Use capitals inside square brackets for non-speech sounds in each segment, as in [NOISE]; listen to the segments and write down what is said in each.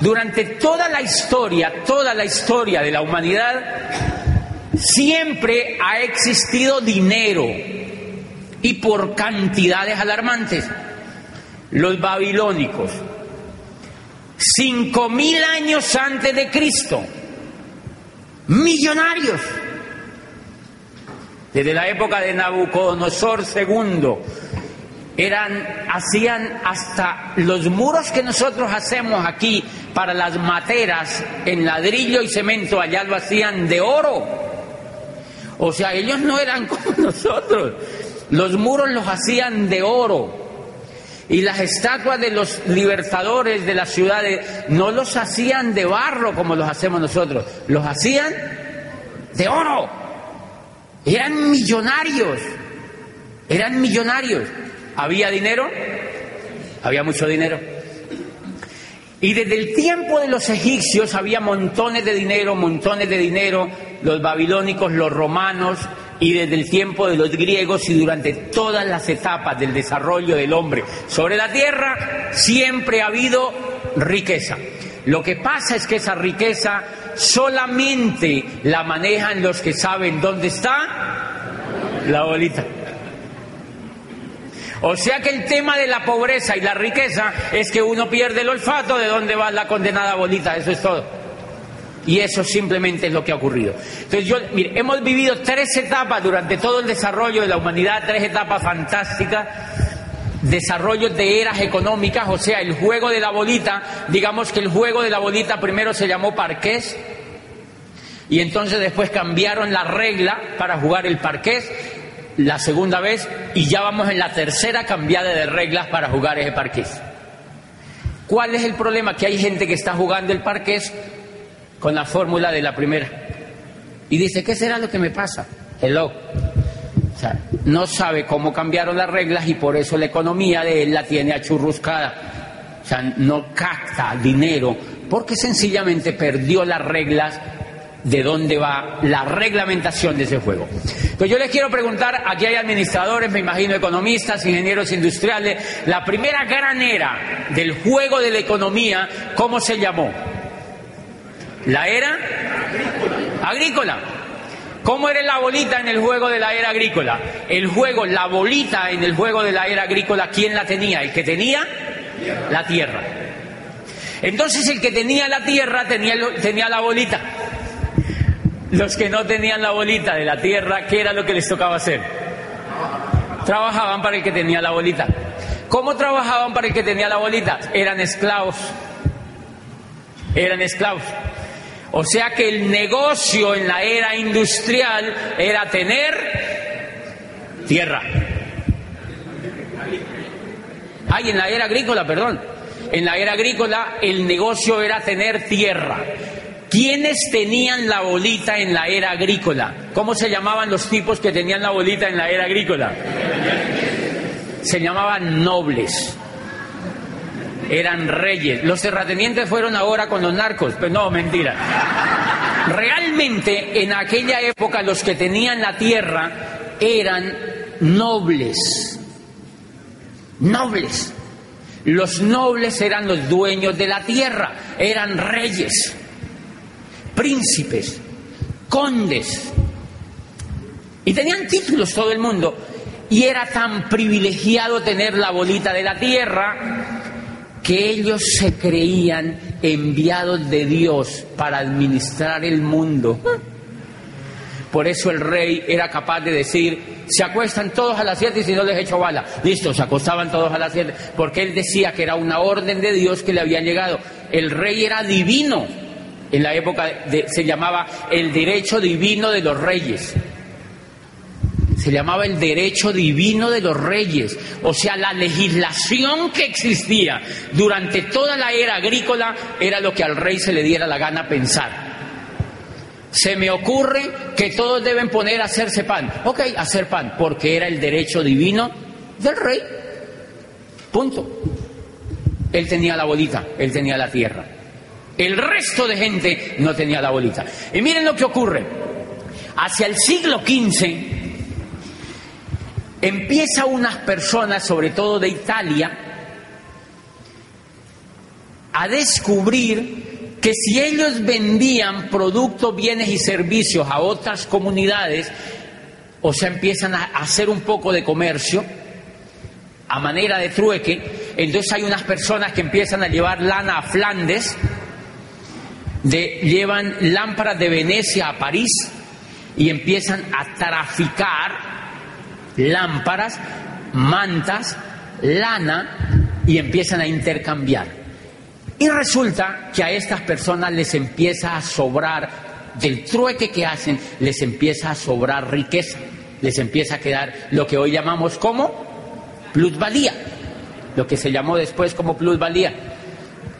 Durante toda la historia, toda la historia de la humanidad, siempre ha existido dinero y por cantidades alarmantes. Los babilónicos, cinco mil años antes de Cristo, millonarios. Desde la época de Nabucodonosor II, eran, hacían hasta los muros que nosotros hacemos aquí para las materas en ladrillo y cemento, allá lo hacían de oro. O sea, ellos no eran [LAUGHS] como nosotros. Los muros los hacían de oro. Y las estatuas de los libertadores de las ciudades no los hacían de barro como los hacemos nosotros, los hacían de oro. Eran millonarios, eran millonarios. ¿Había dinero? Había mucho dinero. Y desde el tiempo de los egipcios había montones de dinero, montones de dinero, los babilónicos, los romanos, y desde el tiempo de los griegos y durante todas las etapas del desarrollo del hombre sobre la tierra, siempre ha habido riqueza. Lo que pasa es que esa riqueza solamente la manejan los que saben dónde está la bolita. O sea que el tema de la pobreza y la riqueza es que uno pierde el olfato de dónde va la condenada bolita, eso es todo. Y eso simplemente es lo que ha ocurrido. Entonces, yo, mire, hemos vivido tres etapas durante todo el desarrollo de la humanidad, tres etapas fantásticas. Desarrollo de eras económicas, o sea, el juego de la bolita, digamos que el juego de la bolita primero se llamó parqués, y entonces después cambiaron la regla para jugar el parqués, la segunda vez, y ya vamos en la tercera cambiada de reglas para jugar ese parqués. ¿Cuál es el problema? Que hay gente que está jugando el parqués con la fórmula de la primera. Y dice, ¿qué será lo que me pasa? Hello. O sea, no sabe cómo cambiaron las reglas y por eso la economía de él la tiene achurruscada. O sea, no capta dinero porque sencillamente perdió las reglas de dónde va la reglamentación de ese juego. Pues yo les quiero preguntar, aquí hay administradores, me imagino economistas, ingenieros industriales, la primera gran era del juego de la economía, ¿cómo se llamó? La era agrícola. ¿Cómo era la bolita en el juego de la era agrícola? El juego, la bolita en el juego de la era agrícola, ¿quién la tenía? El que tenía la tierra. Entonces el que tenía la tierra tenía, tenía la bolita. Los que no tenían la bolita de la tierra, ¿qué era lo que les tocaba hacer? Trabajaban para el que tenía la bolita. ¿Cómo trabajaban para el que tenía la bolita? Eran esclavos. Eran esclavos. O sea que el negocio en la era industrial era tener tierra. Ay, en la era agrícola, perdón. En la era agrícola el negocio era tener tierra. ¿Quiénes tenían la bolita en la era agrícola? ¿Cómo se llamaban los tipos que tenían la bolita en la era agrícola? Se llamaban nobles eran reyes. Los terratenientes fueron ahora con los narcos. Pues no, mentira. Realmente en aquella época los que tenían la tierra eran nobles. Nobles. Los nobles eran los dueños de la tierra, eran reyes, príncipes, condes. Y tenían títulos todo el mundo. Y era tan privilegiado tener la bolita de la tierra que ellos se creían enviados de Dios para administrar el mundo. Por eso el rey era capaz de decir, se acuestan todos a las siete y si no les echo bala. Listo, se acostaban todos a las siete, porque él decía que era una orden de Dios que le había llegado. El rey era divino. En la época se llamaba el derecho divino de los reyes. Se llamaba el derecho divino de los reyes, o sea, la legislación que existía durante toda la era agrícola era lo que al rey se le diera la gana pensar. Se me ocurre que todos deben poner a hacerse pan. Ok, hacer pan, porque era el derecho divino del rey. Punto. Él tenía la bolita, él tenía la tierra. El resto de gente no tenía la bolita. Y miren lo que ocurre. Hacia el siglo XV empieza unas personas, sobre todo de Italia, a descubrir que si ellos vendían productos, bienes y servicios a otras comunidades, o sea, empiezan a hacer un poco de comercio, a manera de trueque, entonces hay unas personas que empiezan a llevar lana a Flandes, llevan lámparas de Venecia a París y empiezan a traficar lámparas, mantas, lana y empiezan a intercambiar. Y resulta que a estas personas les empieza a sobrar, del trueque que hacen, les empieza a sobrar riqueza, les empieza a quedar lo que hoy llamamos como plusvalía, lo que se llamó después como plusvalía.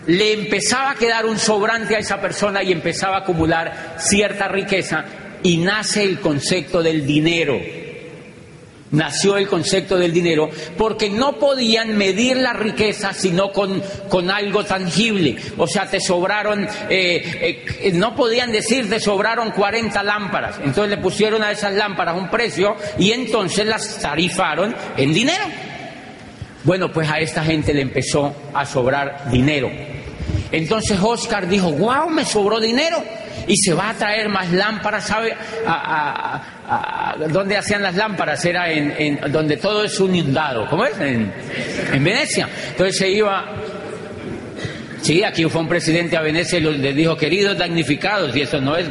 Le empezaba a quedar un sobrante a esa persona y empezaba a acumular cierta riqueza y nace el concepto del dinero. Nació el concepto del dinero porque no podían medir la riqueza sino con, con algo tangible. O sea, te sobraron, eh, eh, no podían decir te sobraron 40 lámparas. Entonces le pusieron a esas lámparas un precio y entonces las tarifaron en dinero. Bueno, pues a esta gente le empezó a sobrar dinero. Entonces Oscar dijo, wow, me sobró dinero y se va a traer más lámparas, ¿sabe? A, ¿Dónde hacían las lámparas? Era en, donde todo es un inundado, ¿cómo es? En, Venecia. Entonces se iba... Sí, aquí fue un presidente a Venecia y le dijo, queridos damnificados, y eso no es.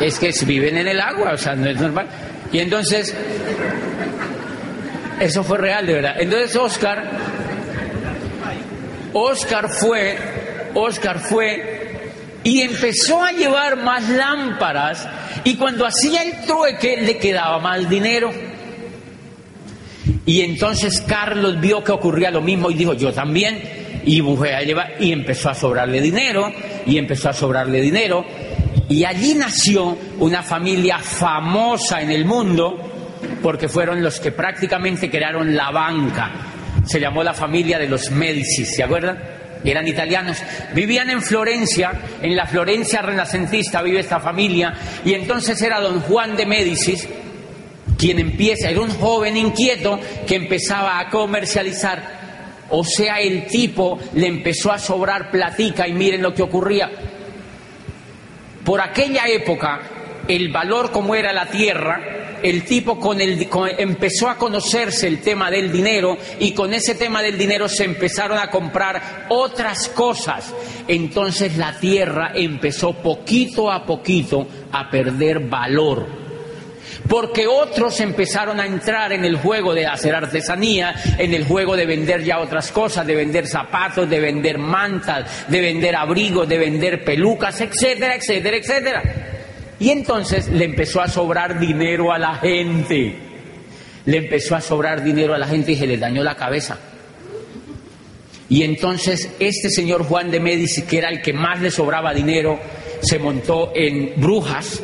Es que viven en el agua, o sea, no es normal. Y entonces eso fue real, de verdad. Entonces Oscar, Oscar fue, Oscar fue y empezó a llevar más lámparas y cuando hacía el trueque le quedaba más dinero. Y entonces Carlos vio que ocurría lo mismo y dijo, yo también. Y a llevar, y empezó a sobrarle dinero, y empezó a sobrarle dinero. Y allí nació una familia famosa en el mundo, porque fueron los que prácticamente crearon la banca. Se llamó la familia de los Medici, ¿se acuerdan? Eran italianos. Vivían en Florencia, en la Florencia renacentista vive esta familia, y entonces era don Juan de Médicis quien empieza, era un joven inquieto que empezaba a comercializar. O sea, el tipo le empezó a sobrar platica y miren lo que ocurría. Por aquella época, el valor como era la tierra el tipo con el, empezó a conocerse el tema del dinero y con ese tema del dinero se empezaron a comprar otras cosas. Entonces la tierra empezó poquito a poquito a perder valor porque otros empezaron a entrar en el juego de hacer artesanía, en el juego de vender ya otras cosas, de vender zapatos, de vender mantas, de vender abrigos, de vender pelucas, etcétera, etcétera, etcétera. Y entonces le empezó a sobrar dinero a la gente. Le empezó a sobrar dinero a la gente y se le dañó la cabeza. Y entonces este señor Juan de Médici, que era el que más le sobraba dinero, se montó en Brujas,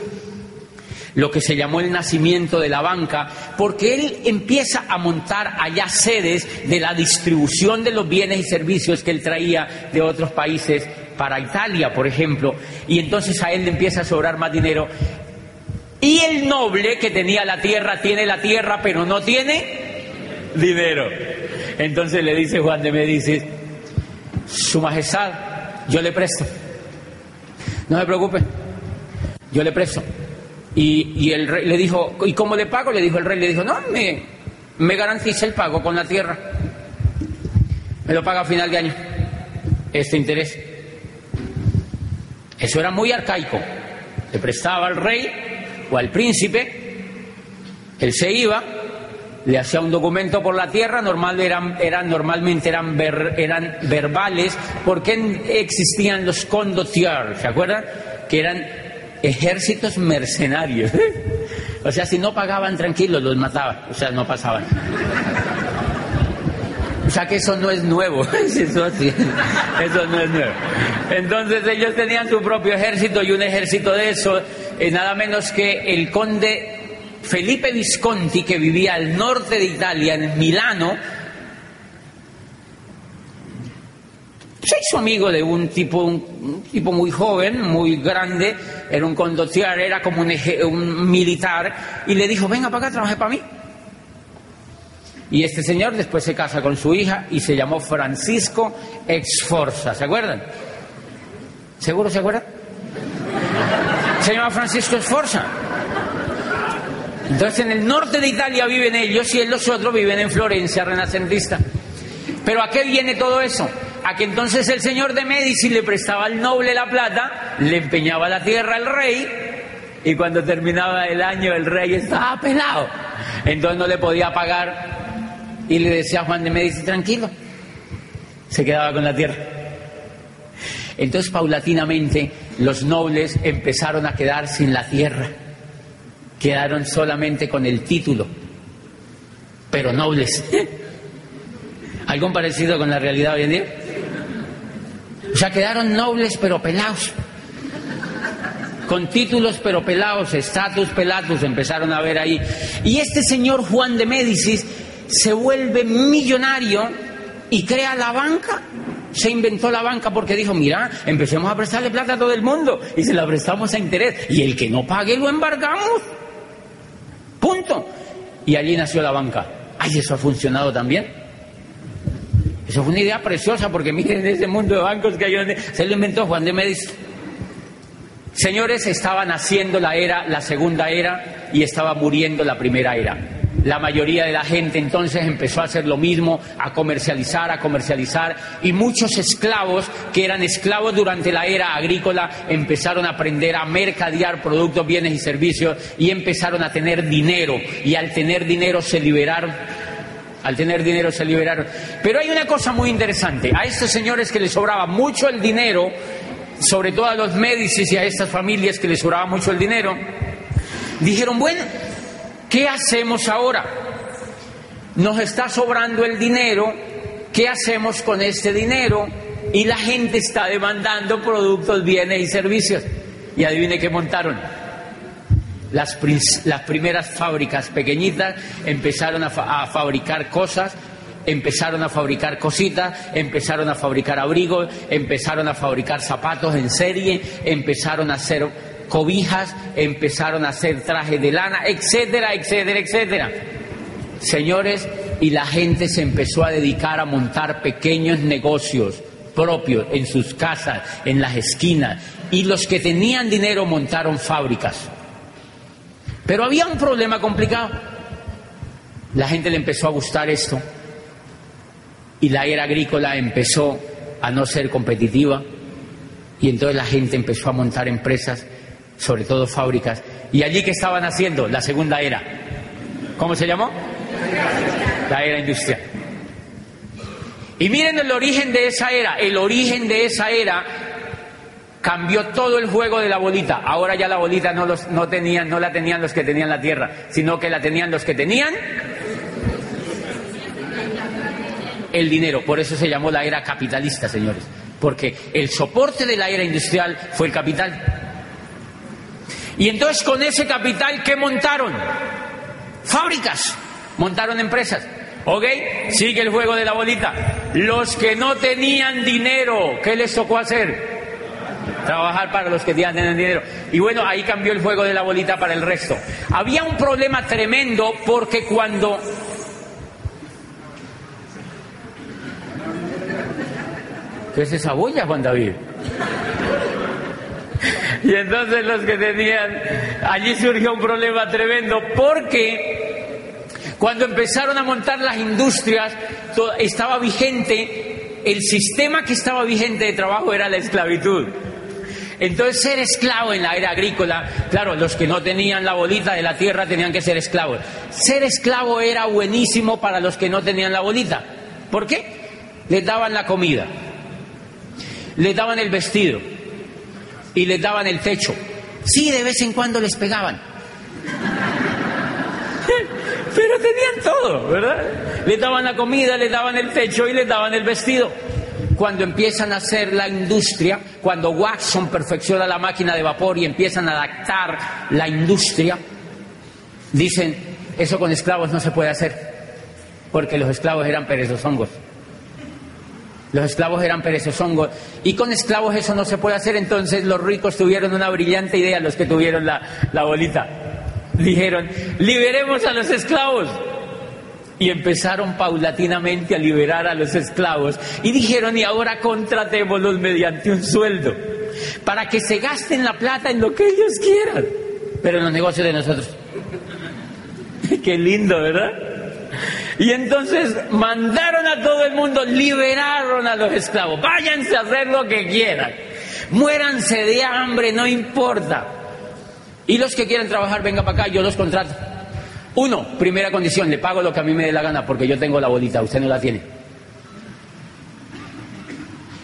lo que se llamó el nacimiento de la banca, porque él empieza a montar allá sedes de la distribución de los bienes y servicios que él traía de otros países para Italia, por ejemplo, y entonces a él le empieza a sobrar más dinero. Y el noble que tenía la tierra tiene la tierra, pero no tiene dinero. Entonces le dice Juan de Medicis, Su Majestad, yo le presto. No se preocupe, yo le presto. Y, el rey le dijo, ¿y cómo le pago? Le dijo el rey, le dijo, no, me, me garantiza el pago con la tierra. Me lo paga a final de año, este interés. Eso era muy arcaico. Le prestaba al rey o al príncipe, él se iba, le hacía un documento por la tierra, normal eran, eran, normalmente eran, eran verbales, porque existían los condottiers, ¿se acuerdan? Que eran ejércitos mercenarios. [LAUGHS] O sea, si no pagaban tranquilos, los mataban. O sea, no pasaban. Sea que eso no es nuevo, [LAUGHS] eso, no es nuevo. Entonces ellos tenían su propio ejército y un ejército de eso, eh, nada menos que el conde Felipe Visconti, que vivía al norte de Italia, en Milano, se hizo amigo de un tipo, un, tipo muy joven, muy grande, era un conductor, era como un, un militar, y le dijo, venga para acá, trabaje para mí. Y este señor después se casa con su hija y se llamó Francisco Exforza, ¿se acuerdan? ¿Seguro se acuerdan? Se llama Francisco Exforza. Entonces en el norte de Italia viven ellos y los otros viven en Florencia, renacentista. Pero ¿a qué viene todo eso? A que entonces el señor de Medici le prestaba al noble la plata, le empeñaba la tierra al rey y cuando terminaba el año el rey estaba pelado. Entonces no le podía pagar y le decía a Juan de Medici, tranquilo, se quedaba con la tierra. Entonces paulatinamente los nobles empezaron a quedar sin la tierra, quedaron solamente con el título, pero nobles. [LAUGHS] ¿Algo parecido con la realidad hoy en día? O sea, quedaron nobles pero pelados. Con títulos pero pelados, estatus pelatus empezaron a ver ahí. Y este señor Juan de Médicis se vuelve millonario y crea la banca. Se inventó la banca porque dijo, mira, empecemos a prestarle plata a todo el mundo y se la prestamos a interés. Y el que no pague lo embargamos. Punto. Y allí nació la banca. Ay, eso ha funcionado también. Eso fue una idea preciosa porque miren [LAUGHS] ese mundo de bancos que hay. Se lo inventó Juan de Médici. Señores, estaban haciendo la era, la segunda era, y estaba muriendo la primera era. La mayoría de la gente entonces empezó a hacer lo mismo, a comercializar, a comercializar, y muchos esclavos que eran esclavos durante la era agrícola empezaron a aprender a mercadear productos, bienes y servicios y empezaron a tener dinero, y al tener dinero se liberaron al tener dinero se liberaron. Pero hay una cosa muy interesante. A estos señores que les sobraba mucho el dinero, sobre todo a los Médicis y a estas familias que les sobraba mucho el dinero, dijeron, bueno, ¿qué hacemos ahora? Nos está sobrando el dinero, ¿qué hacemos con este dinero? Y la gente está demandando productos, bienes y servicios. Y adivine qué montaron. Las, primeras fábricas pequeñitas empezaron a fabricar cosas empezaron a fabricar cositas, empezaron a fabricar abrigos, empezaron a fabricar zapatos en serie, empezaron a hacer cobijas, empezaron a hacer trajes de lana, etcétera, etcétera, etcétera. Señores, y la gente se empezó a dedicar a montar pequeños negocios propios en sus casas, en las esquinas, y los que tenían dinero montaron fábricas. Pero había un problema complicado. La gente le empezó a gustar esto y la era agrícola empezó a no ser competitiva y entonces la gente empezó a montar empresas, sobre todo fábricas. ¿Y allí qué estaban haciendo? La segunda era. ¿Cómo se llamó? La era industrial. Y miren el origen de esa era. El origen de esa era cambió todo el juego de la bolita. Ahora ya la bolita no, los, no, tenían, no la tenían los que tenían la tierra, sino que la tenían los que tenían el dinero. Por eso se llamó la era capitalista, señores. Porque el soporte de la era industrial fue el capital. Y entonces con ese capital, ¿qué montaron? Fábricas, montaron empresas. ¿Ok? Sigue el juego de la bolita. Los que no tenían dinero, ¿qué les tocó hacer? Trabajar para los que tenían dinero. Y bueno, ahí cambió el juego de la bolita para el resto. Había un problema tremendo porque cuando ¿Qué es esa bulla, Juan David? [LAUGHS] Y entonces los que tenían, allí surgió un problema tremendo porque cuando empezaron a montar las industrias estaba vigente, el sistema que estaba vigente de trabajo era la esclavitud. Entonces ser esclavo en la era agrícola, claro, los que no tenían la bolita de la tierra tenían que ser esclavos. Ser esclavo era buenísimo para los que no tenían la bolita. ¿Por qué? Les daban la comida, les daban el vestido y les daban el techo. Sí, de vez en cuando les pegaban. [LAUGHS] ellos tenían todo, ¿verdad? Les daban la comida, les daban el techo y les daban el vestido. Cuando empiezan a hacer la industria, cuando Watson perfecciona la máquina de vapor y empiezan a adaptar la industria, dicen, eso con esclavos no se puede hacer, porque los esclavos eran perezosongos. Los esclavos eran perezosongos. Y con esclavos eso no se puede hacer. Entonces los ricos tuvieron una brillante idea, los que tuvieron la, la bolita. Dijeron, liberemos a los esclavos. Y empezaron paulatinamente a liberar a los esclavos. Y dijeron, y ahora contratémoslos mediante un sueldo. Para que se gasten la plata en lo que ellos quieran. Pero en los negocios de nosotros. [LAUGHS] Qué lindo, ¿verdad? Y entonces mandaron a todo el mundo, liberaron a los esclavos, váyanse a hacer lo que quieran, muéranse de hambre, no importa. Y los que quieran trabajar, venga para acá, yo los contrato. Uno, primera condición, le pago lo que a mí me dé la gana porque yo tengo la bolita, usted no la tiene.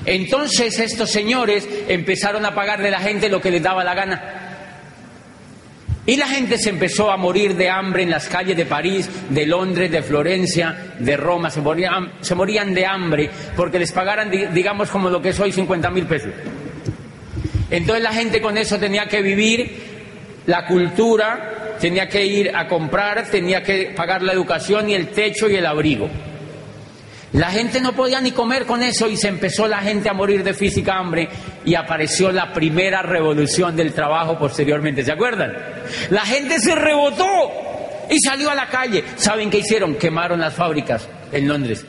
Entonces estos señores empezaron a pagarle a la gente lo que les daba la gana. Y la gente se empezó a morir de hambre en las calles de París, de Londres, de Florencia, de Roma. Se morían, se morían de hambre porque les pagaran, digamos, como lo que es hoy, 50 mil pesos. Entonces la gente con eso tenía que vivir la cultura, tenía que ir a comprar, tenía que pagar la educación y el techo y el abrigo. La gente no podía ni comer con eso y se empezó la gente a morir de física hambre y apareció la primera revolución del trabajo posteriormente. ¿Se acuerdan? La gente se rebotó y salió a la calle. ¿Saben qué hicieron? Quemaron las fábricas en Londres.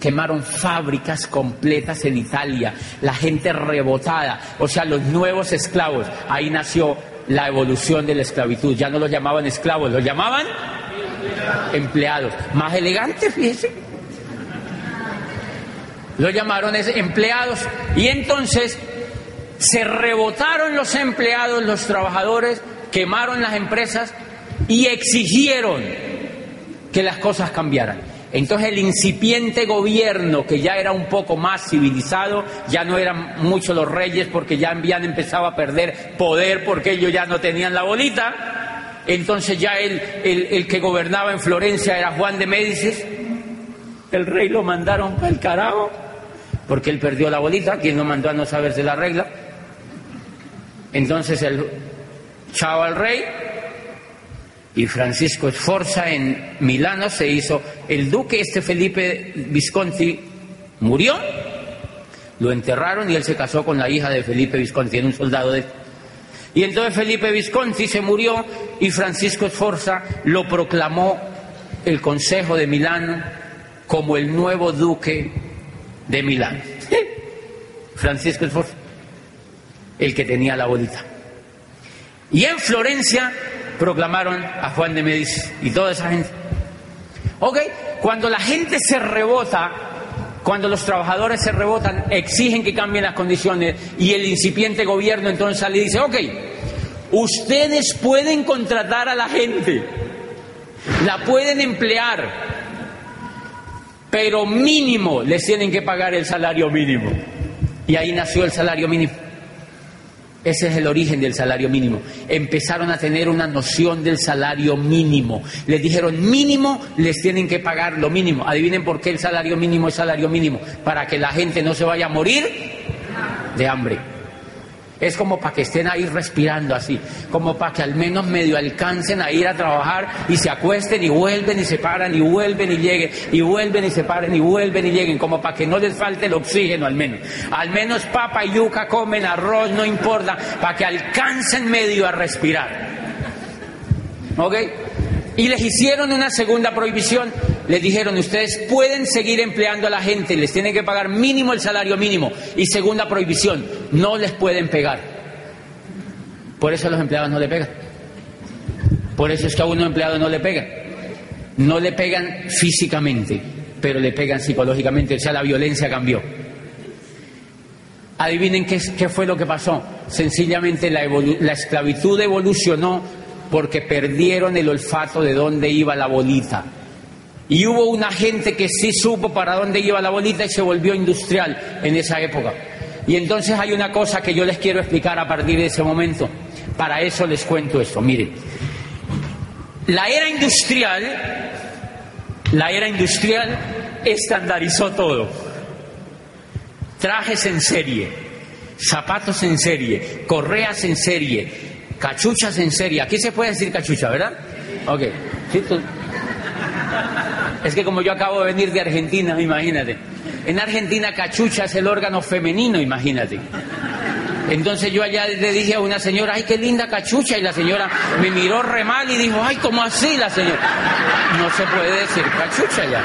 Quemaron fábricas completas en Italia. La gente rebotada, o sea, los nuevos esclavos. Ahí nació la evolución de la esclavitud. Ya no los llamaban esclavos, los llamaban empleados. Más elegantes, fíjense lo llamaron empleados. Y entonces se rebotaron los empleados, los trabajadores, quemaron las empresas y exigieron que las cosas cambiaran. Entonces el incipiente gobierno, que ya era un poco más civilizado, ya no eran muchos los reyes porque ya habían empezado a perder poder porque ellos ya no tenían la bolita, entonces ya el, el, que gobernaba en Florencia era Juan de Médicis, el rey lo mandaron el carajo porque él perdió la bolita, quien lo mandó a no saberse la regla. Entonces el chao al rey y Francisco Esforza en Milano se hizo el duque, este Felipe Visconti murió, lo enterraron y él se casó con la hija de Felipe Visconti, era un soldado de... Y entonces Felipe Visconti se murió y Francisco Esforza lo proclamó el Consejo de Milano como el nuevo duque de Milán. Francisco Esforza, el que tenía la bolita. Y en Florencia proclamaron a Juan de Medici y toda esa gente. Ok, cuando la gente se rebota, cuando los trabajadores se rebotan, exigen que cambien las condiciones y el incipiente gobierno entonces sale y dice, ok, ustedes pueden contratar a la gente, la pueden emplear, pero mínimo les tienen que pagar el salario mínimo. Y ahí nació el salario mínimo. Ese es el origen del salario mínimo. Empezaron a tener una noción del salario mínimo. Les dijeron mínimo, les tienen que pagar lo mínimo. Adivinen por qué el salario mínimo es salario mínimo. Para que la gente no se vaya a morir de hambre. Es como para que estén ahí respirando así, como para que al menos medio alcancen a ir a trabajar y se acuesten y vuelven y se paran y vuelven y lleguen y vuelven y se paren y vuelven y lleguen, como para que no les falte el oxígeno al menos. Al menos papa y yuca comen, arroz, no importa, para que alcancen medio a respirar. ¿Ok? Y les hicieron una segunda prohibición. Les dijeron, ustedes pueden seguir empleando a la gente, les tienen que pagar mínimo el salario mínimo. Y segunda prohibición, no les pueden pegar. Por eso a los empleados no le pegan. Por eso es que a uno empleado no le pegan. No le pegan físicamente, pero le pegan psicológicamente. O sea, la violencia cambió. Adivinen qué, qué fue lo que pasó. Sencillamente la, la esclavitud evolucionó porque perdieron el olfato de dónde iba la bolita. Y hubo una gente que sí supo para dónde iba la bolita y se volvió industrial en esa época. Y entonces hay una cosa que yo les quiero explicar a partir de ese momento. Para eso les cuento esto. Miren, La era industrial, la era industrial estandarizó todo. Trajes en serie, zapatos en serie, correas en serie, cachuchas en serie. Aquí se puede decir cachucha, ¿verdad? Ok. Es que como yo acabo de venir de Argentina, imagínate. En Argentina cachucha es el órgano femenino, imagínate. Entonces yo allá le dije a una señora, ay, qué linda cachucha, y la señora me miró re mal y dijo, ay, ¿cómo así la señora? No se puede decir cachucha ya.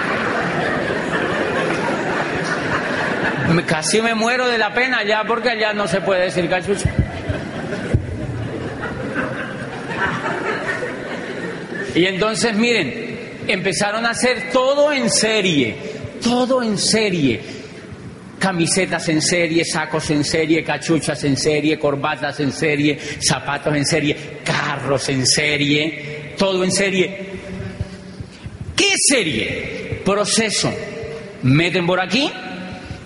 Casi me muero de la pena ya porque allá no se puede decir cachucha. Y entonces miren, empezaron a hacer todo en serie, todo en serie. Camisetas en serie, sacos en serie, cachuchas en serie, corbatas en serie, zapatos en serie, carros en serie, todo en serie. ¿Qué serie? Proceso. Meten por aquí,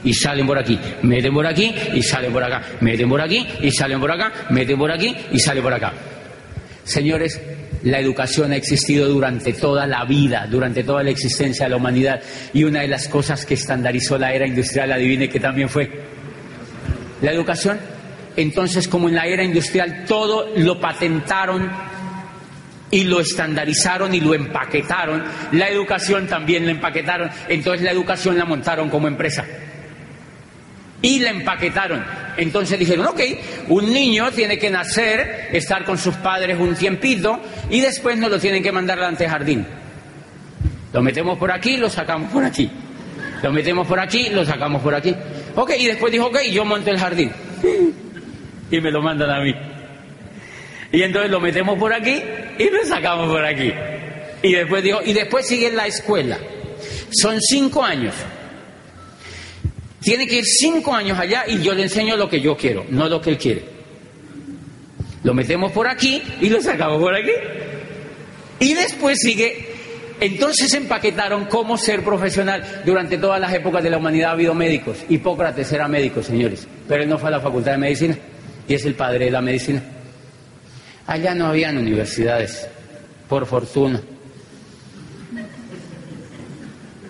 y salen por aquí, meten por aquí y salen por acá, meten por aquí y salen por acá, meten por aquí y salen por acá. Señores, la educación ha existido durante toda la vida, durante toda la existencia de la humanidad. Y una de las cosas que estandarizó la era industrial, adivine que también fue la educación. Entonces, como en la era industrial todo lo patentaron y lo estandarizaron y lo empaquetaron, la educación también la empaquetaron. Entonces la educación la montaron como empresa y la empaquetaron. Entonces dijeron, ok, un niño tiene que nacer, estar con sus padres un tiempito y después nos lo tienen que mandar al jardín. Lo metemos por aquí, lo sacamos por aquí. Lo metemos por aquí, lo sacamos por aquí. Ok, y después dijo, ok, yo monto el jardín. [LAUGHS] Y me lo mandan a mí. Y entonces lo metemos por aquí y lo sacamos por aquí. Y después dijo, y después sigue la escuela. Son cinco años. Tiene que ir cinco años allá y yo le enseño lo que yo quiero, no lo que él quiere. Lo metemos por aquí y lo sacamos por aquí. Y después sigue. Entonces empaquetaron cómo ser profesional. Durante todas las épocas de la humanidad ha habido médicos. Hipócrates era médico, señores. Pero él no fue a la facultad de medicina. Y es el padre de la medicina. Allá no habían universidades, por fortuna.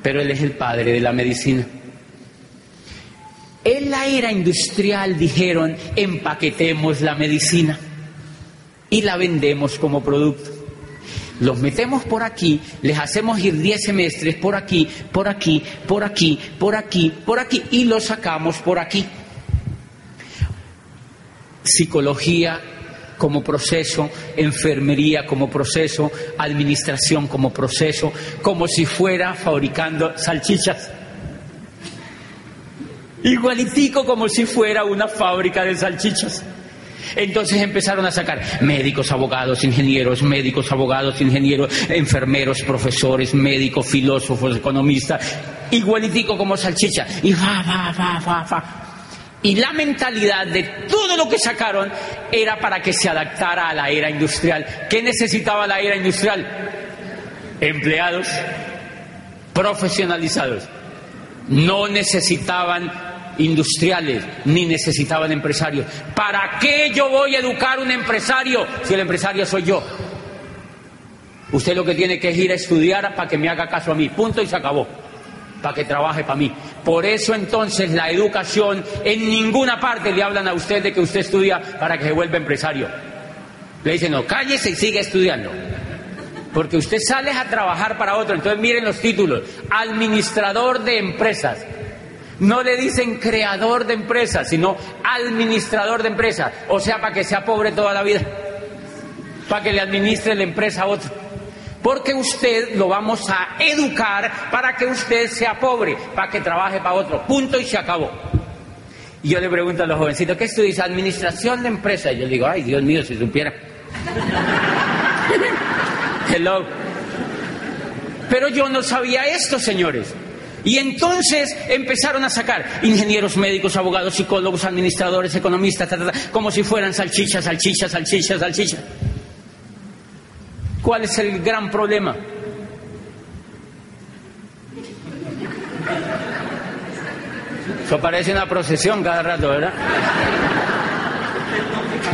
Pero él es el padre de la medicina. En la era industrial dijeron, empaquetemos la medicina y la vendemos como producto. Los metemos por aquí, les hacemos ir 10 semestres por aquí, por aquí, por aquí, por aquí, por aquí y los sacamos por aquí. Psicología como proceso, enfermería como proceso, administración como proceso, como si fuera fabricando salchichas. Igualitico como si fuera una fábrica de salchichas. Entonces empezaron a sacar médicos, abogados, ingenieros, médicos, abogados, ingenieros, enfermeros, profesores, médicos, filósofos, economistas, igualitico como salchicha. Y va, va, va, va, va. Y la mentalidad de todo lo que sacaron era para que se adaptara a la era industrial. ¿Qué necesitaba la era industrial? Empleados profesionalizados. No necesitaban industriales, ni necesitaban empresarios. ¿Para qué yo voy a educar un empresario si el empresario soy yo? Usted lo que tiene que ir a estudiar para que me haga caso a mí. Punto y se acabó. Para que trabaje para mí. Por eso entonces la educación en ninguna parte le hablan a usted de que usted estudia para que se vuelva empresario. Le dicen, no, cállese y sigue estudiando. Porque usted sale a trabajar para otro. Entonces miren los títulos. Administrador de empresas. No le dicen creador de empresas, sino administrador de empresas. O sea, para que sea pobre toda la vida. Para que le administre la empresa a otro. Porque usted lo vamos a educar para que usted sea pobre, para que trabaje para otro. Punto y se acabó. Y yo le pregunto a los jovencitos, ¿qué estudias? Administración de empresas. Y yo digo, ay, Dios mío, si supiera. [LAUGHS] Hello. Pero yo no sabía esto, señores. Y entonces empezaron a sacar ingenieros médicos, abogados, psicólogos, administradores, economistas, como si fueran salchichas, salchichas, salchichas, salchichas. ¿Cuál es el gran problema? Eso parece una procesión cada rato, ¿verdad?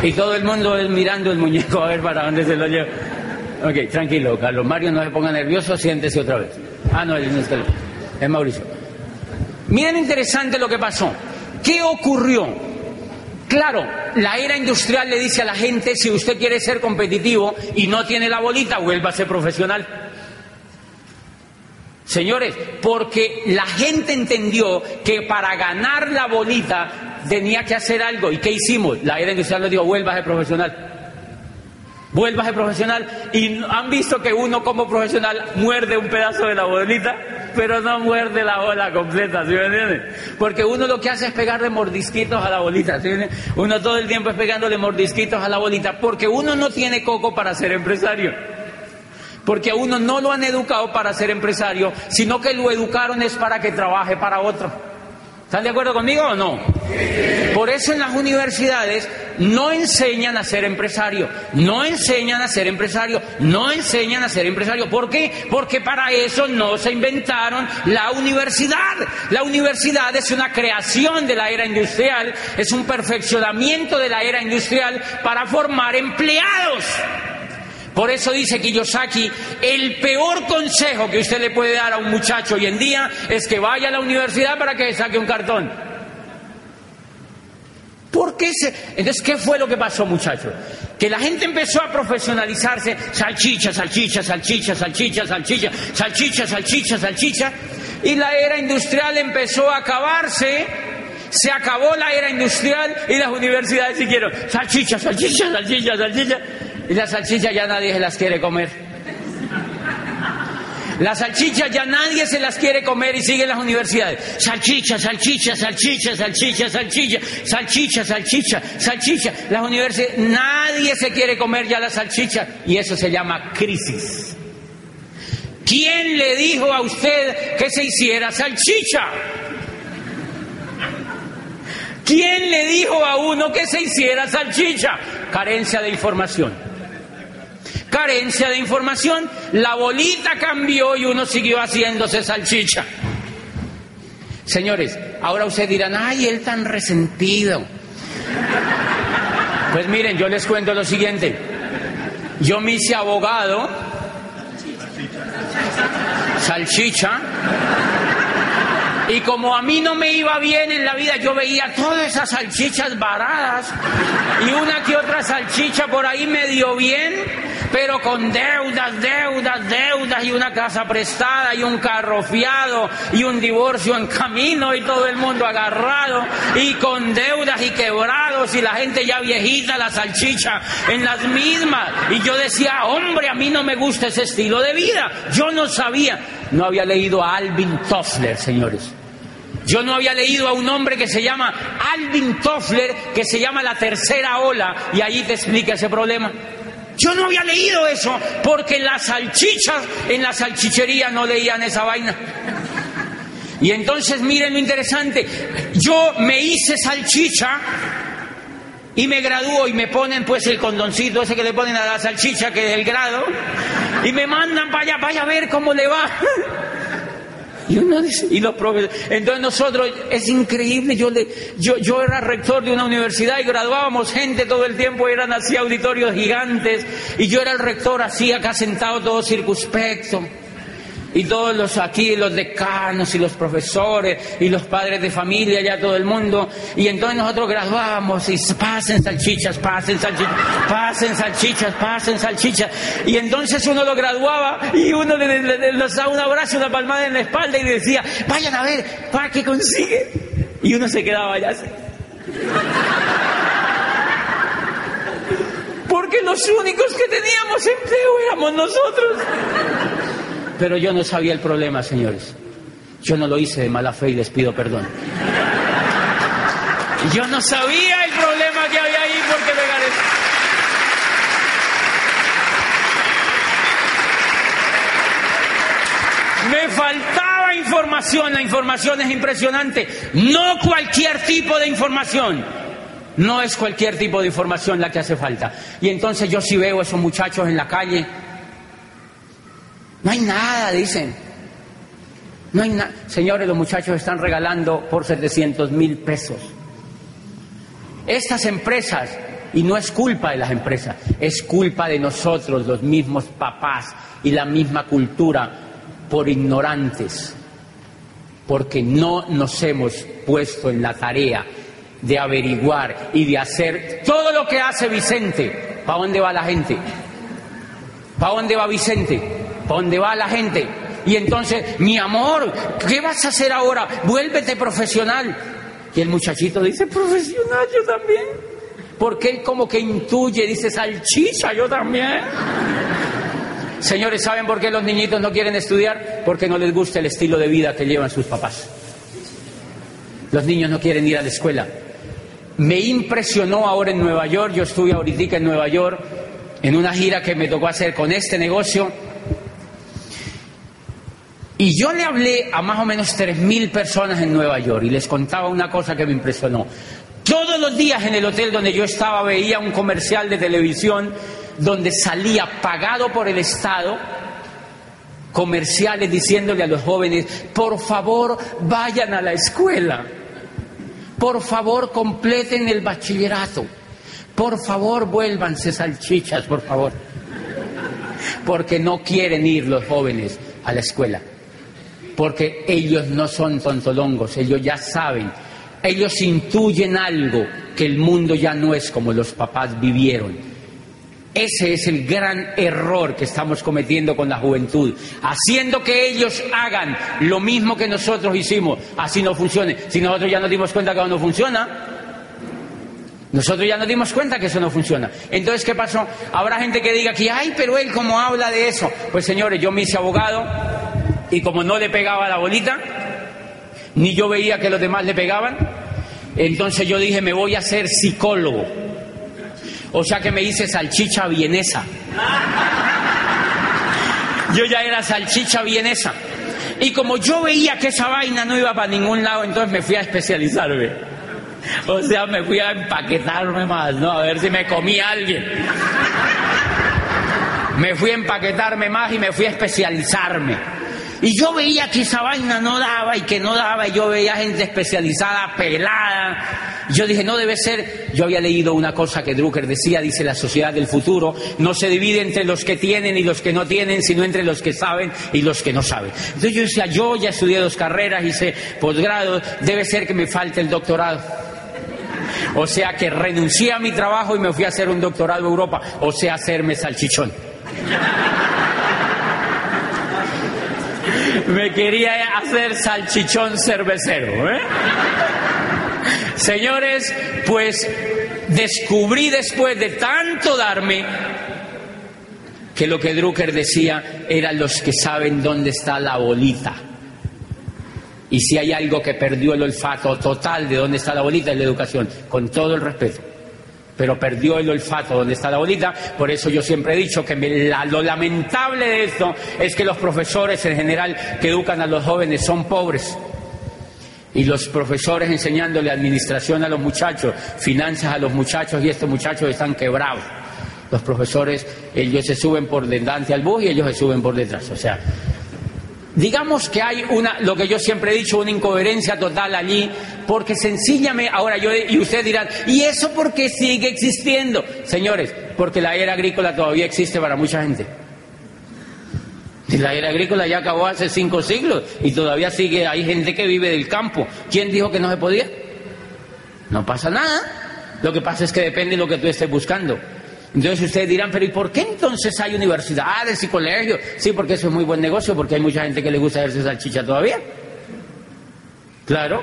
Y todo el mundo mirando el muñeco a ver para dónde se lo lleva. Ok, tranquilo, Carlos Mario, no se ponga nervioso, siéntese otra vez. Ah, no, es, es Mauricio. Miren interesante lo que pasó. ¿Qué ocurrió? Claro, la era industrial le dice a la gente, si usted quiere ser competitivo y no tiene la bolita, vuelva a ser profesional. Señores, porque la gente entendió que para ganar la bolita tenía que hacer algo. ¿Y qué hicimos? La era industrial le dijo, vuelva a ser profesional. Vuelva a ser profesional. Y han visto que uno como profesional muerde un pedazo de la bolita pero no muerde la bola completa, ¿sí me entiendes? Porque uno lo que hace es pegarle mordisquitos a la bolita, ¿sí me Uno todo el tiempo es pegándole mordisquitos a la bolita, porque uno no tiene coco para ser empresario. Porque a uno no lo han educado para ser empresario, sino que lo educaron es para que trabaje para otro. ¿Están de acuerdo conmigo o no? Por eso en las universidades no enseñan a ser empresario, no enseñan a ser empresario, no enseñan a ser empresario. ¿Por qué? Porque para eso no se inventaron la universidad. La universidad es una creación de la era industrial, es un perfeccionamiento de la era industrial para formar empleados. Por eso dice Kiyosaki, el peor consejo que usted le puede dar a un muchacho hoy en día es que vaya a la universidad para que saque un cartón. ¿Por qué se... Entonces, ¿qué fue lo que pasó, muchachos? Que la gente empezó a profesionalizarse, salchicha, salchicha, salchicha, salchicha, salchicha, salchicha, salchicha, salchicha, y la era industrial empezó a acabarse, se acabó la era industrial y las universidades siguieron, salchicha, salchicha, salchicha, salchicha, y las salchichas ya nadie se las quiere comer. Las salchichas ya nadie se las quiere comer y siguen las universidades. Salchicha, salchicha, salchicha, salchicha, salchicha, salchicha, salchicha, salchicha. Las universidades, nadie se quiere comer ya la salchicha y eso se llama crisis. ¿Quién le dijo a usted que se hiciera salchicha? ¿Quién le dijo a uno que se hiciera salchicha? Carencia de información carencia de información, la bolita cambió y uno siguió haciéndose salchicha. Señores, ahora ustedes dirán, ay, él tan resentido. Pues miren, yo les cuento lo siguiente. Yo me hice abogado, salchicha, y como a mí no me iba bien en la vida, yo veía todas esas salchichas varadas y una que otra salchicha por ahí medio bien, pero con deudas, deudas, deudas y una casa prestada y un carro fiado y un divorcio en camino y todo el mundo agarrado y con deudas y quebrados y la gente ya viejita, la salchicha en las mismas. Y yo decía, hombre, a mí no me gusta ese estilo de vida. Yo no sabía, no había leído a Alvin Toffler, señores. Yo no había leído a un hombre que se llama Alvin Toffler, que se llama La Tercera Ola, y ahí te explica ese problema. Yo no había leído eso, porque las salchichas en la salchichería no leían esa vaina. Y entonces miren lo interesante, yo me hice salchicha y me gradúo y me ponen pues el condoncito ese que le ponen a la salchicha, que es el grado, y me mandan para allá, vaya a ver cómo le va. [LAUGHS] Y uno dice, y los profesores. Entonces nosotros, es increíble, yo, le, yo, yo era rector de una universidad y graduábamos gente todo el tiempo, eran así auditorios gigantes, y yo era el rector así acá sentado todo circunspecto y todos los aquí, los decanos y los profesores y los padres de familia, ya todo el mundo. Y entonces nosotros graduábamos y pasen salchichas, pasen salchichas, pasen salchichas, pasen salchichas. Y entonces uno lo graduaba y uno le, le, daba un abrazo, una palmada en la espalda y decía, vayan a ver, ¿para qué consigue? Y uno se quedaba allá así. Porque los únicos que teníamos empleo éramos nosotros. Pero yo no sabía el problema, señores. Yo no lo hice de mala fe y les pido perdón. Yo no sabía el problema que había ahí porque me gané. Me faltaba información, la información es impresionante. No cualquier tipo de información. No es cualquier tipo de información la que hace falta. Y entonces yo sí veo a esos muchachos en la calle no hay nada, dicen. No hay nada. Señores, los muchachos están regalando por 700 mil pesos. Estas empresas Y no es culpa de las empresas, es culpa de nosotros, los mismos papás y la misma cultura, por ignorantes, porque no nos hemos puesto en la tarea de averiguar y de hacer todo lo que hace Vicente. ¿Para dónde va la gente? ¿Para dónde va Vicente? ¿Para dónde va la gente? Y entonces, mi amor, ¿qué vas a hacer ahora? Vuélvete profesional. Y el muchachito dice, profesional, yo también. Porque él como que intuye, dice, salchicha, yo también. Señores, ¿saben por qué los niñitos no quieren estudiar? Porque no les gusta el estilo de vida que llevan sus papás. Los niños no quieren ir a la escuela. Me impresionó ahora en Nueva York, yo estuve ahorita en Nueva York en una gira que me tocó hacer con este negocio. Y yo le hablé a más o menos 3.000 personas en Nueva York y les contaba una cosa que me impresionó. Todos los días en el hotel donde yo estaba veía un comercial de televisión donde salía pagado por el Estado comerciales diciéndole a los jóvenes, por favor vayan a la escuela, por favor completen el bachillerato, por favor vuélvanse salchichas, por favor, porque no quieren ir los jóvenes a la escuela, porque ellos no son tontolongos, ellos ya saben, ellos intuyen algo que el mundo ya no es como los papás vivieron ese es el gran error que estamos cometiendo con la juventud, haciendo que ellos hagan lo mismo que nosotros hicimos, así no funcione. Si nosotros ya nos dimos cuenta que no funciona, nosotros ya nos dimos cuenta que eso no funciona. Entonces, ¿qué pasó? Habrá gente que diga que, ay, pero él cómo habla de eso. Pues señores, yo me hice abogado y como no le pegaba la bolita, ni yo veía que los demás le pegaban, entonces yo dije, me voy a ser psicólogo. O sea que me hice salchicha vienesa. Yo ya era salchicha vienesa. Y como yo veía que esa vaina no iba para ningún lado, entonces me fui a especializarme. O sea, me fui a empaquetarme más, ¿no? A ver si me comía alguien. Me fui a empaquetarme más y me fui a especializarme. Y yo veía que esa vaina no daba y que no daba, y yo veía gente especializada, pelada. Yo dije, no debe ser. Yo había leído una cosa que Drucker decía, dice la sociedad del futuro, no se divide entre los que tienen y los que no tienen, sino entre los que saben y los que no saben. Entonces yo decía, yo ya estudié dos carreras, hice posgrado, debe ser que me falte el doctorado. O sea que renuncié a mi trabajo y me fui a hacer un doctorado en Europa, o sea, hacerme salchichón. Me quería hacer salchichón cervecero. ¿eh? Señores, pues descubrí después de tanto darme que lo que Drucker decía eran los que saben dónde está la bolita. Y si hay algo que perdió el olfato total de dónde está la bolita es la educación, con todo el respeto pero perdió el olfato donde está la bolita. Por eso yo siempre he dicho que lo lamentable de esto es que los profesores en general que educan a los jóvenes son pobres. Y los profesores enseñándole administración a los muchachos, finanzas a los muchachos y estos muchachos están quebrados. Los profesores, ellos se suben por delante al bus y ellos se suben por detrás. O sea, Digamos que hay una, lo que yo siempre he dicho, una incoherencia total allí, porque sencillamente, ahora yo, y ustedes dirán, ¿y eso por qué sigue existiendo? Señores, porque la era agrícola todavía existe para mucha gente. La era agrícola ya acabó hace cinco siglos y todavía sigue, hay gente que vive del campo. ¿Quién dijo que no se podía? No pasa nada. Lo que pasa es que depende de lo que tú estés buscando. Entonces ustedes dirán, pero ¿y por qué entonces hay universidades y colegios? Sí, porque eso es muy buen negocio, porque hay mucha gente que le gusta hacerse salchicha todavía. Claro.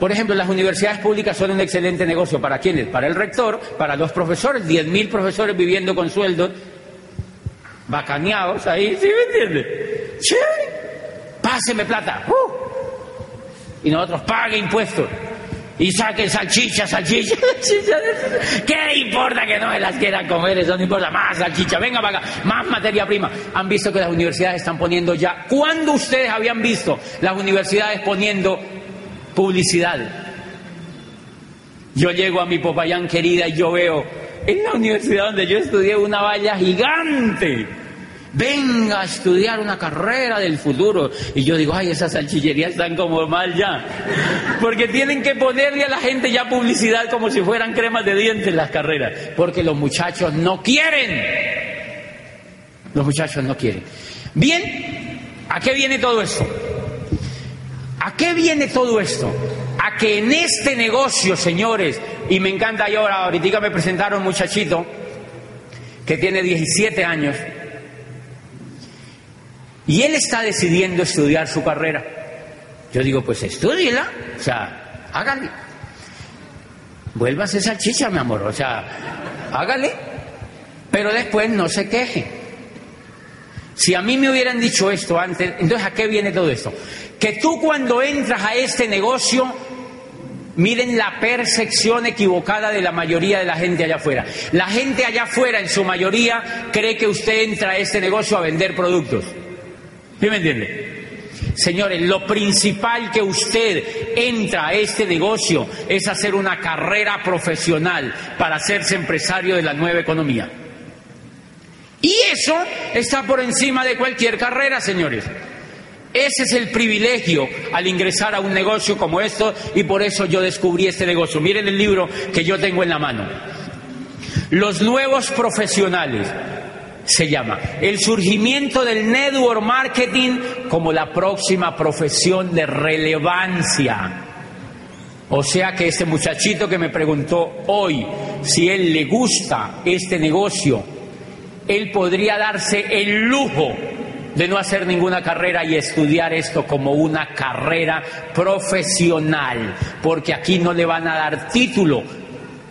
Por ejemplo, las universidades públicas son un excelente negocio. ¿Para quiénes? Para el rector, para los profesores, 10.000 profesores viviendo con sueldos bacaneados ahí, ¿sí me entiende? ¡Sí! Páseme plata. ¡Uh! Y nosotros pague impuestos y saquen salchicha, salchicha, [LAUGHS] salchicha. ¿Qué importa que no me las quieran comer? Eso no importa. Más salchicha, venga para acá, más materia prima. Han visto que las universidades están poniendo ya. ¿Cuándo ustedes habían visto las universidades poniendo publicidad? Yo llego a mi Popayán querida y yo veo en la universidad donde yo estudié una valla gigante venga a estudiar una carrera del futuro. Y yo digo, ay, esas salchicherías están como mal ya. Porque tienen que ponerle a la gente ya publicidad como si fueran cremas de dientes las carreras. Porque los muchachos no quieren. Los muchachos no quieren. Bien, ¿a qué viene todo esto? ¿A qué viene todo esto? A que en este negocio, señores, y me encanta yo ahora, ahorita me presentaron un muchachito que tiene 17 años, y él está decidiendo estudiar su carrera. Yo digo, pues estudiela, o sea, hágale. Vuélvase salchicha, mi amor, o sea, hágale. Pero después no se queje. Si a mí me hubieran dicho esto antes, entonces ¿a qué viene todo esto? Que tú cuando entras a este negocio, miren la percepción equivocada de la mayoría de la gente allá afuera. La gente allá afuera, en su mayoría, cree que usted entra a este negocio a vender productos. ¿Sí me entiende? Señores, lo principal que usted entra a este negocio es hacer una carrera profesional para hacerse empresario de la nueva economía. Y eso está por encima de cualquier carrera, señores. Ese es el privilegio al ingresar a un negocio como esto y por eso yo descubrí este negocio. Miren el libro que yo tengo en la mano. Los nuevos profesionales se llama. El surgimiento del network marketing como la próxima profesión de relevancia. O sea que este muchachito que me preguntó hoy si él le gusta este negocio, él podría darse el lujo de no hacer ninguna carrera y estudiar esto como una carrera profesional, porque aquí no le van a dar título,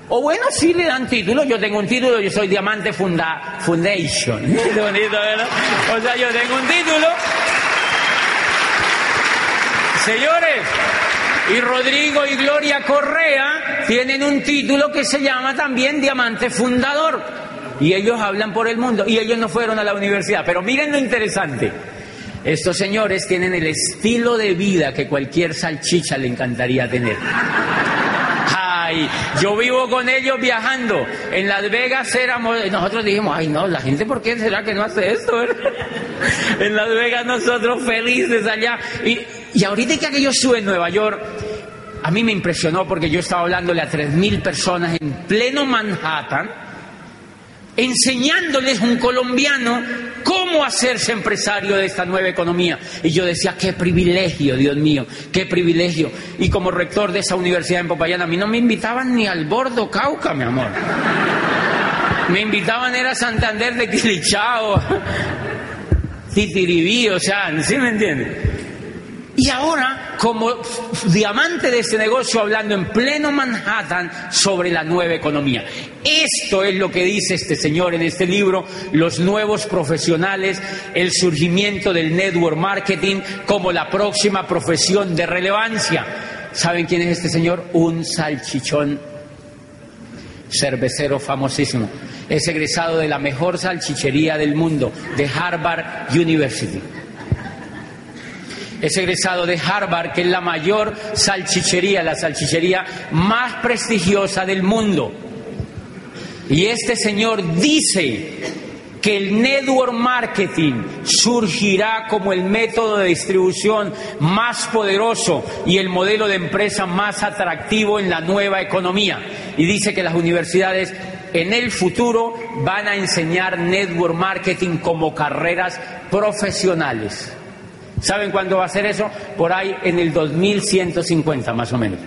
o bueno, sí le dan título. Yo tengo un título, yo soy Diamante Funda Foundation. [LAUGHS] bonito, ¿verdad? O sea, yo tengo un título. Señores, y Rodrigo y Gloria Correa tienen un título que se llama también Diamante Fundador. Y ellos hablan por el mundo. Y ellos no fueron a la universidad. Pero miren lo interesante. Estos señores tienen el estilo de vida que cualquier salchicha le encantaría tener yo vivo con ellos viajando. En Las Vegas éramos, nosotros dijimos, ay no, la gente, ¿por qué será que no hace esto? [LAUGHS] en Las Vegas nosotros felices allá. Y, y ahorita que yo estuve en Nueva York, a mí me impresionó porque yo estaba hablándole a tres mil personas en pleno Manhattan, enseñándoles un colombiano cómo hacerse empresario de esta nueva economía. Y yo decía, qué privilegio, Dios mío, qué privilegio. Y como rector de esa universidad en Popayán, a mí no me invitaban ni al Bordo Cauca, mi amor. Me invitaban era a Santander de Quilichao, [LAUGHS] Titiribí, o sea, ¿sí me entiendes? Y ahora, como diamante de este negocio, hablando en pleno Manhattan sobre la nueva economía. Esto es lo que dice este señor en este libro, los nuevos profesionales, el surgimiento del network marketing como la próxima profesión de relevancia. ¿Saben quién es este señor? Un salchichón cervecero famosísimo. Es egresado de la mejor salchichería del mundo, de Harvard University es egresado de Harvard, que es la mayor salchichería, la salchichería más prestigiosa del mundo. Y este señor dice que el network marketing surgirá como el método de distribución más poderoso y el modelo de empresa más atractivo en la nueva economía. Y dice que las universidades en el futuro van a enseñar network marketing como carreras profesionales. ¿Saben cuándo va a ser eso? Por ahí en el 2150 más o menos.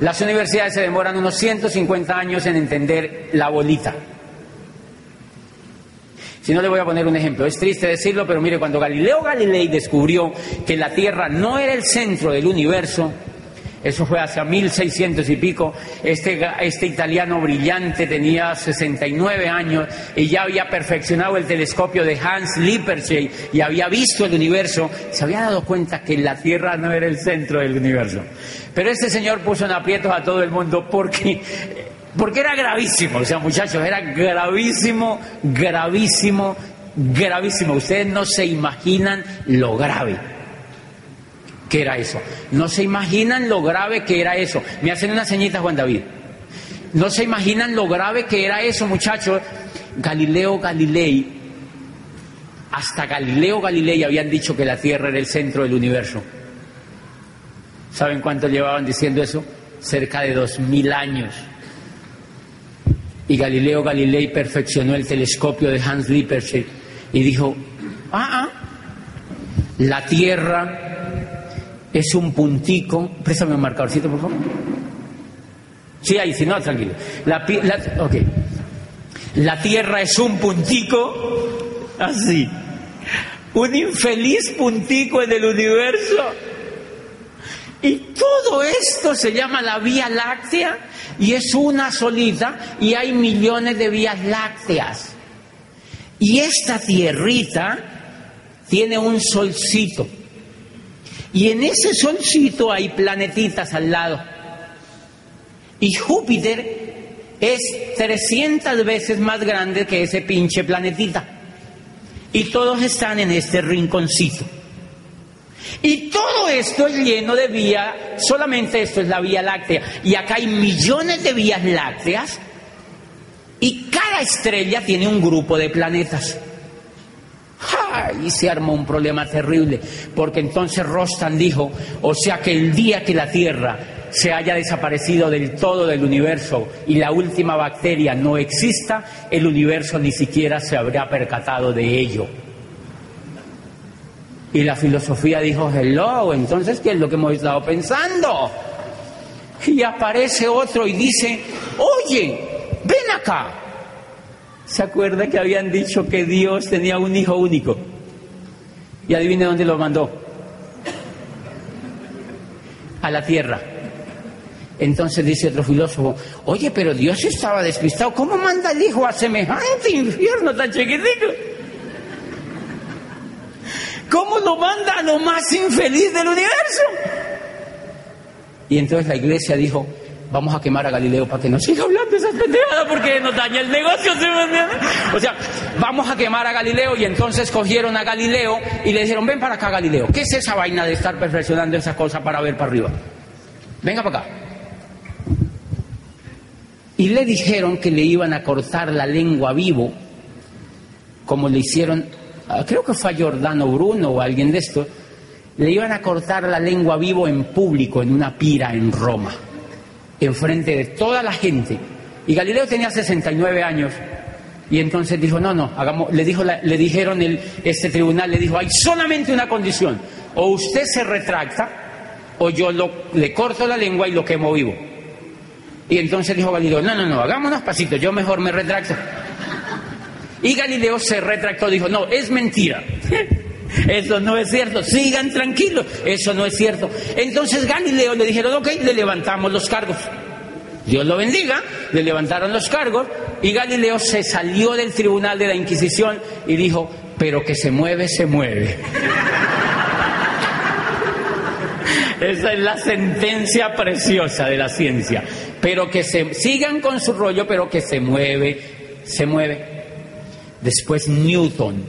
Las universidades se demoran unos 150 años en entender la bolita. Si no le voy a poner un ejemplo, es triste decirlo, pero mire, cuando Galileo Galilei descubrió que la Tierra no era el centro del universo, eso fue hacia 1600 y pico. Este, este italiano brillante tenía 69 años y ya había perfeccionado el telescopio de Hans Lippershey y había visto el universo. Se había dado cuenta que la Tierra no era el centro del universo. Pero este señor puso en aprietos a todo el mundo porque porque era gravísimo, o sea, muchachos, era gravísimo, gravísimo, gravísimo. Ustedes no se imaginan lo grave que era eso. No se imaginan lo grave que era eso. Me hacen una ceñita, Juan David. No se imaginan lo grave que era eso, muchachos. Galileo Galilei Hasta Galileo Galilei habían dicho que la Tierra era el centro del universo. ¿Saben cuánto llevaban diciendo eso? Cerca de dos mil años. Y Galileo Galilei perfeccionó el telescopio de Hans Lippershey y dijo, ah, ah, la Tierra es un puntico. Préstame un marcadorcito, por favor. Sí, ahí, si no, tranquilo. La, la, Tierra es un puntico, así. Un infeliz puntico en el universo. Y todo esto se llama la Vía Láctea y es una solita y hay millones de vías lácteas. Y esta tierrita tiene un solcito. Y en ese solcito hay planetitas al lado. Y Júpiter es 300 veces más grande que ese pinche planetita. Y todos están en este rinconcito. Y todo esto es lleno de vía, solamente esto es la Vía Láctea. Y acá hay millones de vías lácteas y cada estrella tiene un grupo de planetas. Y se armó un problema terrible, porque entonces Rostan dijo, o sea que el día que la Tierra se haya desaparecido del todo del universo y la última bacteria no exista, el universo ni siquiera se habría percatado de ello. Y la filosofía dijo, hello, entonces, ¿qué es lo que hemos estado pensando? Y aparece otro y dice, oye, ven acá. ¿Se acuerda que habían dicho que Dios tenía un hijo único? Y adivine dónde lo mandó. A la tierra. Entonces dice otro filósofo, oye, pero Dios estaba despistado. ¿Cómo manda el hijo a semejante infierno tan chiquitito? ¿Cómo lo manda a lo más infeliz del universo? Y entonces la iglesia dijo, vamos a quemar a Galileo para que no siga hablando esas pendejadas porque nos daña el negocio. O sea, vamos a quemar a Galileo y entonces cogieron a Galileo y le dijeron, ven para acá Galileo, ¿qué es esa vaina de estar perfeccionando esas cosas para ver para arriba? Venga para acá. Y le dijeron que le iban a cortar la lengua vivo, como le hicieron creo que fue a Giordano Bruno o alguien de estos, le iban a cortar la lengua vivo en público, en una pira en Roma, enfrente de toda la gente. Y Galileo tenía 69 años. Y entonces dijo, no, no, hagamos, le, dijo le dijeron, el, este tribunal le dijo, hay solamente una condición, o usted se retracta, o yo lo, le corto la lengua y lo quemo vivo. Y entonces dijo Galileo, no, no, no, hagámonos pasitos, yo mejor me retracto. Y Galileo se retractó, dijo, no, es mentira. [LAUGHS] Eso no es cierto, sigan tranquilos, eso no es cierto. Entonces Galileo le dijeron, ok, le levantamos los cargos. Dios lo bendiga, le levantaron los cargos y Galileo se salió del tribunal de la Inquisición y dijo, pero que se mueve, se mueve. [LAUGHS] Esa es la sentencia preciosa de la ciencia. Pero que se sigan con su rollo, pero que se mueve, se mueve. Después Newton,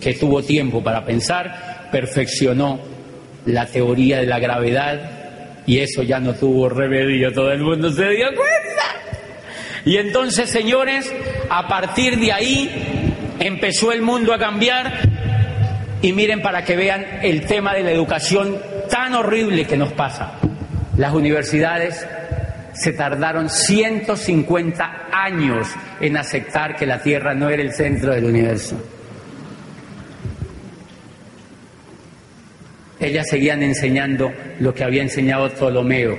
que tuvo tiempo para pensar, perfeccionó la teoría de la gravedad y eso ya no tuvo remedio, todo el mundo se dio cuenta. Y entonces, señores, a partir de ahí empezó el mundo a cambiar y miren para que vean el tema de la educación tan horrible que nos pasa. Las universidades se tardaron 150 años en aceptar que la Tierra no era el centro del universo. Ellas seguían enseñando lo que había enseñado Ptolomeo.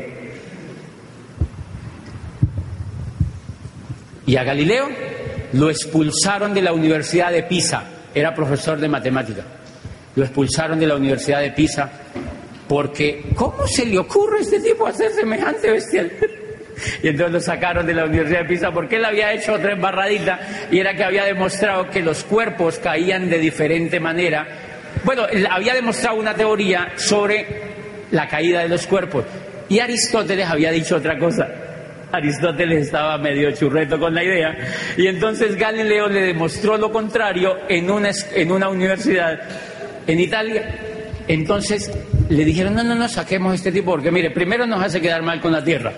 Y a Galileo lo expulsaron de la Universidad de Pisa, era profesor de matemática. Lo expulsaron de la Universidad de Pisa porque, ¿cómo se le ocurre a este tipo hacer semejante bestial? [LAUGHS] Y entonces lo sacaron de la Universidad de Pisa porque él había hecho otra embarradita y era que había demostrado que los cuerpos caían de diferente manera. Bueno, había demostrado una teoría sobre la caída de los cuerpos. Y Aristóteles había dicho otra cosa. Aristóteles estaba medio churreto con la idea. Y entonces Galileo le demostró lo contrario en una, en una universidad en Italia. Entonces le dijeron, no, no, no, saquemos este tipo porque, mire, primero nos hace quedar mal con la tierra.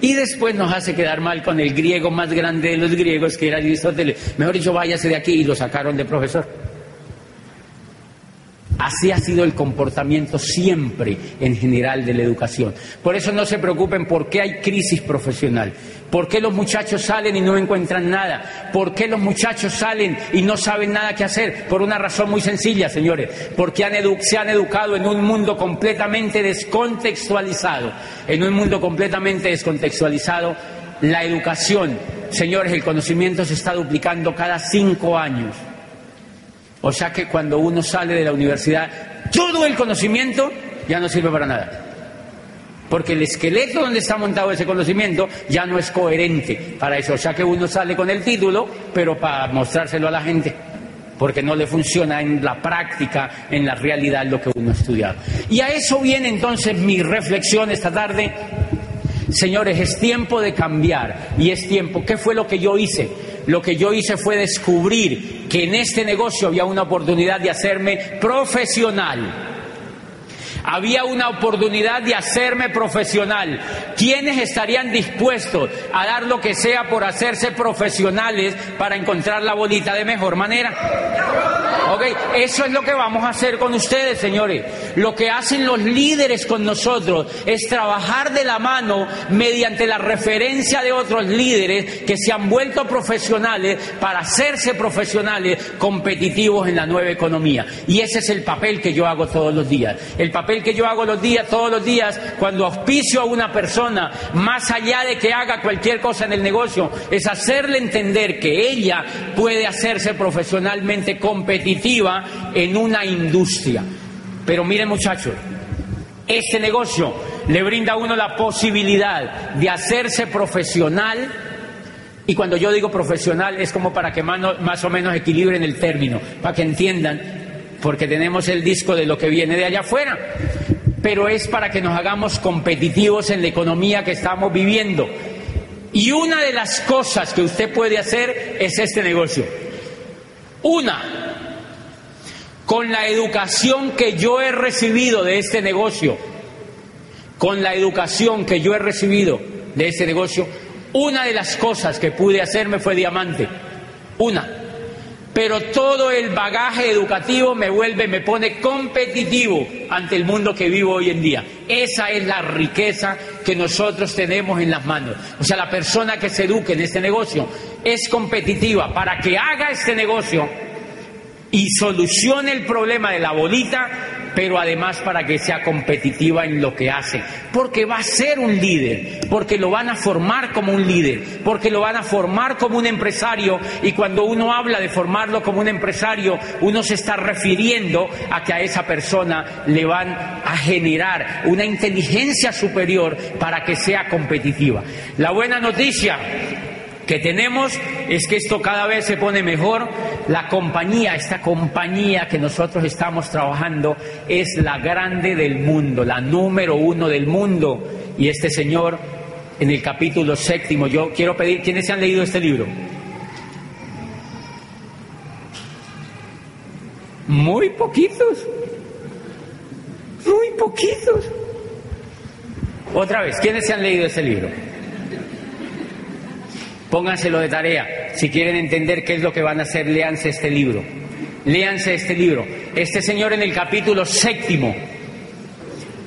Y después nos hace quedar mal con el griego más grande de los griegos, que era Aristóteles. Mejor dicho, váyase de aquí y lo sacaron de profesor. Así ha sido el comportamiento siempre en general de la educación. Por eso no se preocupen por qué hay crisis profesional, por qué los muchachos salen y no encuentran nada, por qué los muchachos salen y no saben nada que hacer. Por una razón muy sencilla, señores, porque se han educado en un mundo completamente descontextualizado, en un mundo completamente descontextualizado. La educación, señores, el conocimiento se está duplicando cada cinco años. O sea que cuando uno sale de la universidad, todo el conocimiento ya no sirve para nada. Porque el esqueleto donde está montado ese conocimiento ya no es coherente para eso. O sea que uno sale con el título, pero para mostrárselo a la gente. Porque no le funciona en la práctica, en la realidad lo que uno ha estudiado. Y a eso viene entonces mi reflexión esta tarde. Señores, es tiempo de cambiar y es tiempo. ¿Qué fue lo que yo hice? Lo que yo hice fue descubrir que en este negocio había una oportunidad de hacerme profesional. Había una oportunidad de hacerme profesional. ¿Quiénes estarían dispuestos a dar lo que sea por hacerse profesionales para encontrar la bolita de mejor manera? Ok, eso es lo que vamos a hacer con ustedes, señores. Lo que hacen los líderes con nosotros es trabajar de la mano mediante la referencia de otros líderes que se han vuelto profesionales para hacerse profesionales competitivos en la nueva economía. Y ese es el papel que yo hago todos los días. El papel que yo hago los días, todos los días, cuando auspicio a una persona, más allá de que haga cualquier cosa en el negocio, es hacerle entender que ella puede hacerse profesionalmente competitiva en una industria. Pero miren muchachos, este negocio le brinda a uno la posibilidad de hacerse profesional y cuando yo digo profesional es como para que más o menos equilibren el término, para que entiendan, porque tenemos el disco de lo que viene de allá afuera, pero es para que nos hagamos competitivos en la economía que estamos viviendo. Y una de las cosas que usted puede hacer es este negocio. Una, con la educación que yo he recibido de este negocio, con la educación que yo he recibido de este negocio, una de las cosas que pude hacerme fue diamante, una. Pero todo el bagaje educativo me vuelve, me pone competitivo ante el mundo que vivo hoy en día. Esa es la riqueza que nosotros tenemos en las manos. O sea, la persona que se eduque en este negocio es competitiva para que haga este negocio y solucione el problema de la bolita, pero además para que sea competitiva en lo que hace. Porque va a ser un líder, porque lo van a formar como un líder, porque lo van a formar como un empresario y cuando uno habla de formarlo como un empresario, uno se está refiriendo a que a esa persona le van a generar una inteligencia superior para que sea competitiva. La buena noticia que tenemos es que esto cada vez se pone mejor. La compañía, esta compañía que nosotros estamos trabajando es la grande del mundo, la número uno del mundo. Y este señor, en el capítulo séptimo, yo quiero pedir, ¿quiénes se han leído este libro? Muy poquitos. Muy poquitos. Otra vez, ¿quiénes se han leído este libro? Pónganselo de tarea. Si quieren entender qué es lo que van a hacer, léanse este libro. Léanse este libro. Este señor en el capítulo séptimo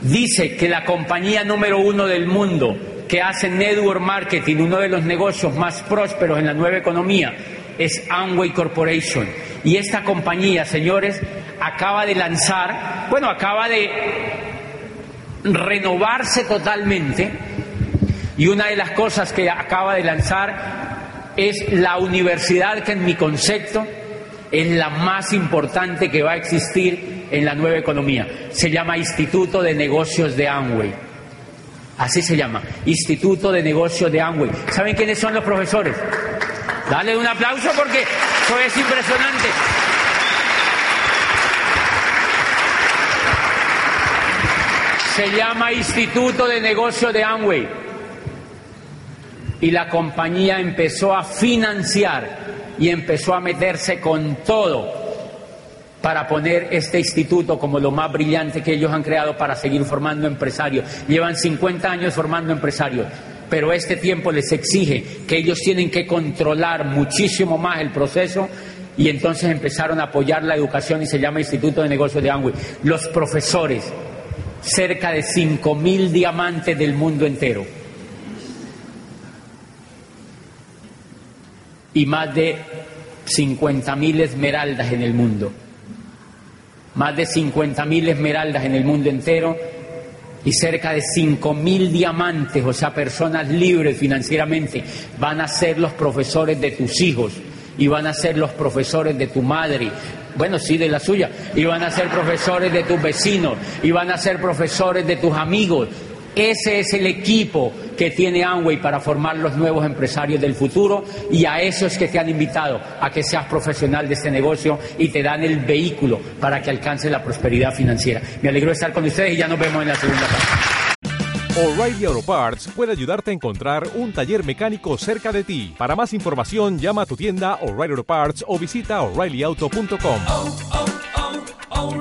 dice que la compañía número uno del mundo que hace network marketing, uno de los negocios más prósperos en la nueva economía, es Amway Corporation. Y esta compañía, señores, acaba de lanzar, bueno, acaba de renovarse totalmente y una de las cosas que acaba de lanzar es la universidad que en mi concepto es la más importante que va a existir en la nueva economía. Se llama Instituto de Negocios de Amway. Así se llama, Instituto de Negocios de Amway. ¿Saben quiénes son los profesores? Dale un aplauso porque eso es impresionante. Se llama Instituto de Negocios de Amway y la compañía empezó a financiar y empezó a meterse con todo para poner este instituto como lo más brillante que ellos han creado para seguir formando empresarios. Llevan 50 años formando empresarios. pero este tiempo les exige que ellos tienen que controlar muchísimo más el proceso y entonces empezaron a apoyar la educación y se llama Instituto de Negocios de Amway. Los profesores, cerca de 5.000 diamantes del mundo entero. Y más de 50.000 esmeraldas en el mundo. Más de 50.000 esmeraldas en el mundo entero y cerca de 5.000 diamantes, o sea, personas libres financieramente, van a ser los profesores de tus hijos y van a ser los profesores de tu madre, bueno, sí, de la suya, y van a ser profesores de tus vecinos, y van a ser profesores de tus amigos. Ese es el equipo que tiene Amway para formar los nuevos empresarios del futuro y a eso es que te han invitado, a que seas profesional de este negocio y te dan el vehículo para que alcance la prosperidad financiera. Me alegro de estar con ustedes y ya nos vemos en la segunda parte. O'Reilly Auto Parts puede ayudarte a encontrar un taller mecánico cerca de ti. Para más información, llama a tu tienda O'Reilly Auto Parts o visita oreillyauto.com. Oh, oh, oh,